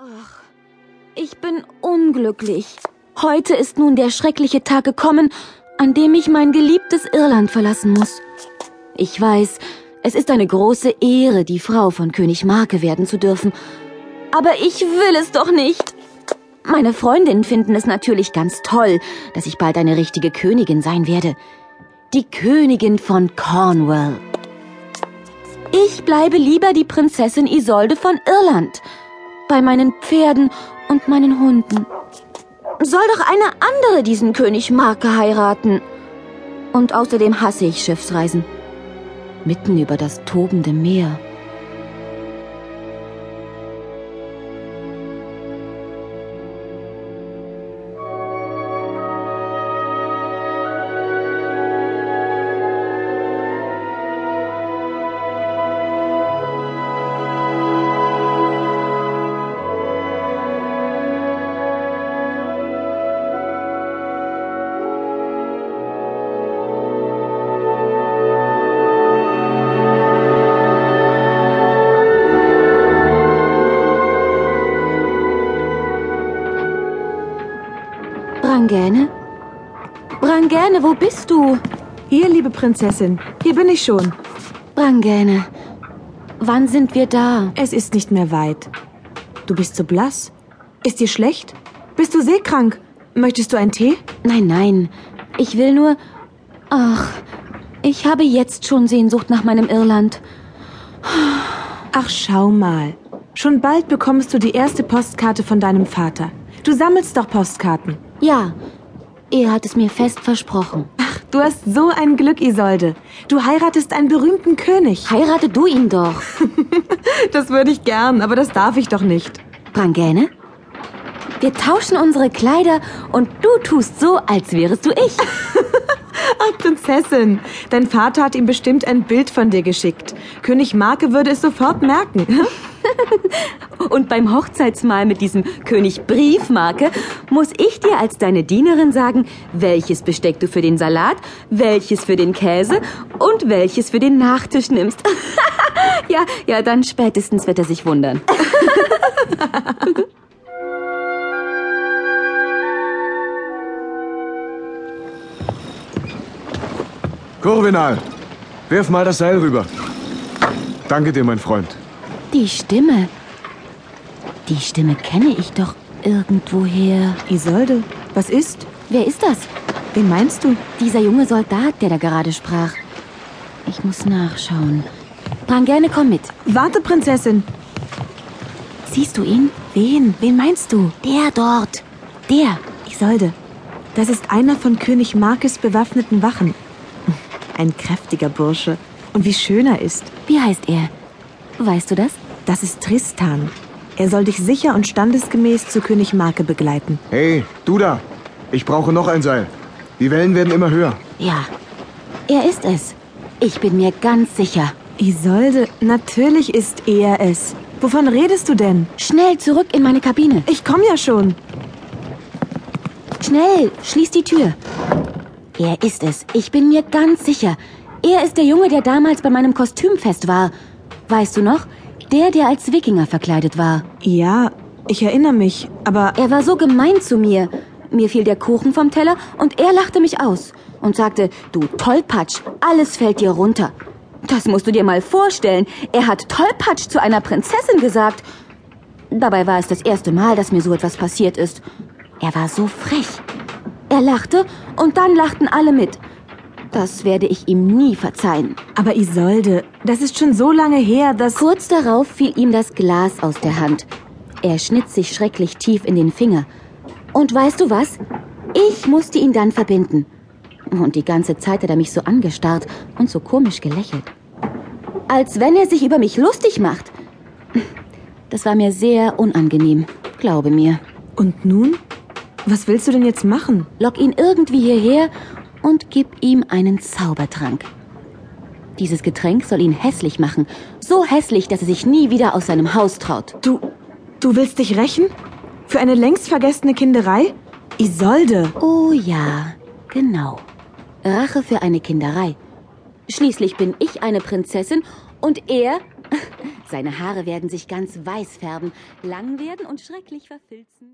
Ach, ich bin unglücklich. Heute ist nun der schreckliche Tag gekommen, an dem ich mein geliebtes Irland verlassen muss. Ich weiß, es ist eine große Ehre, die Frau von König Marke werden zu dürfen. Aber ich will es doch nicht. Meine Freundinnen finden es natürlich ganz toll, dass ich bald eine richtige Königin sein werde. Die Königin von Cornwall. Ich bleibe lieber die Prinzessin Isolde von Irland. Bei meinen Pferden und meinen Hunden. Soll doch eine andere diesen König Marke heiraten. Und außerdem hasse ich Schiffsreisen. Mitten über das tobende Meer. Brangäne? Brangäne, wo bist du? Hier, liebe Prinzessin, hier bin ich schon. Brangäne, wann sind wir da? Es ist nicht mehr weit. Du bist so blass. Ist dir schlecht? Bist du seekrank? Möchtest du einen Tee? Nein, nein. Ich will nur. Ach, ich habe jetzt schon Sehnsucht nach meinem Irland. Ach, schau mal. Schon bald bekommst du die erste Postkarte von deinem Vater. Du sammelst doch Postkarten. Ja, er hat es mir fest versprochen. Ach, du hast so ein Glück, Isolde. Du heiratest einen berühmten König. Heirate du ihn doch. Das würde ich gern, aber das darf ich doch nicht. Brangäne? Wir tauschen unsere Kleider und du tust so, als wärest du ich. Ach, Prinzessin, dein Vater hat ihm bestimmt ein Bild von dir geschickt. König Marke würde es sofort merken. Und beim Hochzeitsmahl mit diesem König Briefmarke muss ich dir als deine Dienerin sagen, welches Besteck du für den Salat, welches für den Käse und welches für den Nachtisch nimmst. ja, ja, dann spätestens wird er sich wundern. Corvinal, wirf mal das Seil rüber. Danke dir, mein Freund. Die Stimme. Die Stimme kenne ich doch irgendwoher. Isolde, was ist? Wer ist das? Wen meinst du? Dieser junge Soldat, der da gerade sprach. Ich muss nachschauen. Brangäne, komm mit. Warte, Prinzessin. Siehst du ihn? Wen? Wen meinst du? Der dort. Der. Isolde, das ist einer von König Markes bewaffneten Wachen. Ein kräftiger Bursche. Und wie schön er ist. Wie heißt er? Weißt du das? Das ist Tristan. Er soll dich sicher und standesgemäß zu König Marke begleiten. Hey, du da. Ich brauche noch ein Seil. Die Wellen werden immer höher. Ja. Er ist es. Ich bin mir ganz sicher. Isolde, natürlich ist er es. Wovon redest du denn? Schnell zurück in meine Kabine. Ich komme ja schon. Schnell, schließ die Tür. Er ist es. Ich bin mir ganz sicher. Er ist der Junge, der damals bei meinem Kostümfest war. Weißt du noch? Der, der als Wikinger verkleidet war. Ja, ich erinnere mich, aber Er war so gemein zu mir. Mir fiel der Kuchen vom Teller und er lachte mich aus und sagte, du Tollpatsch, alles fällt dir runter. Das musst du dir mal vorstellen. Er hat Tollpatsch zu einer Prinzessin gesagt. Dabei war es das erste Mal, dass mir so etwas passiert ist. Er war so frech. Er lachte und dann lachten alle mit. Das werde ich ihm nie verzeihen. aber Isolde, das ist schon so lange her, dass Kurz darauf fiel ihm das Glas aus der Hand. Er schnitt sich schrecklich tief in den Finger. Und weißt du was? Ich musste ihn dann verbinden. Und die ganze Zeit hat er mich so angestarrt und so komisch gelächelt. Als wenn er sich über mich lustig macht. Das war mir sehr unangenehm, glaube mir. Und nun? Was willst du denn jetzt machen? Lock ihn irgendwie hierher und gib ihm einen Zaubertrank. Dieses Getränk soll ihn hässlich machen. So hässlich, dass er sich nie wieder aus seinem Haus traut. Du du willst dich rächen? Für eine längst vergessene Kinderei? Isolde, Oh ja, genau. Rache für eine Kinderei. Schließlich bin ich eine Prinzessin und er Seine Haare werden sich ganz weiß färben, lang werden und schrecklich verfilzen.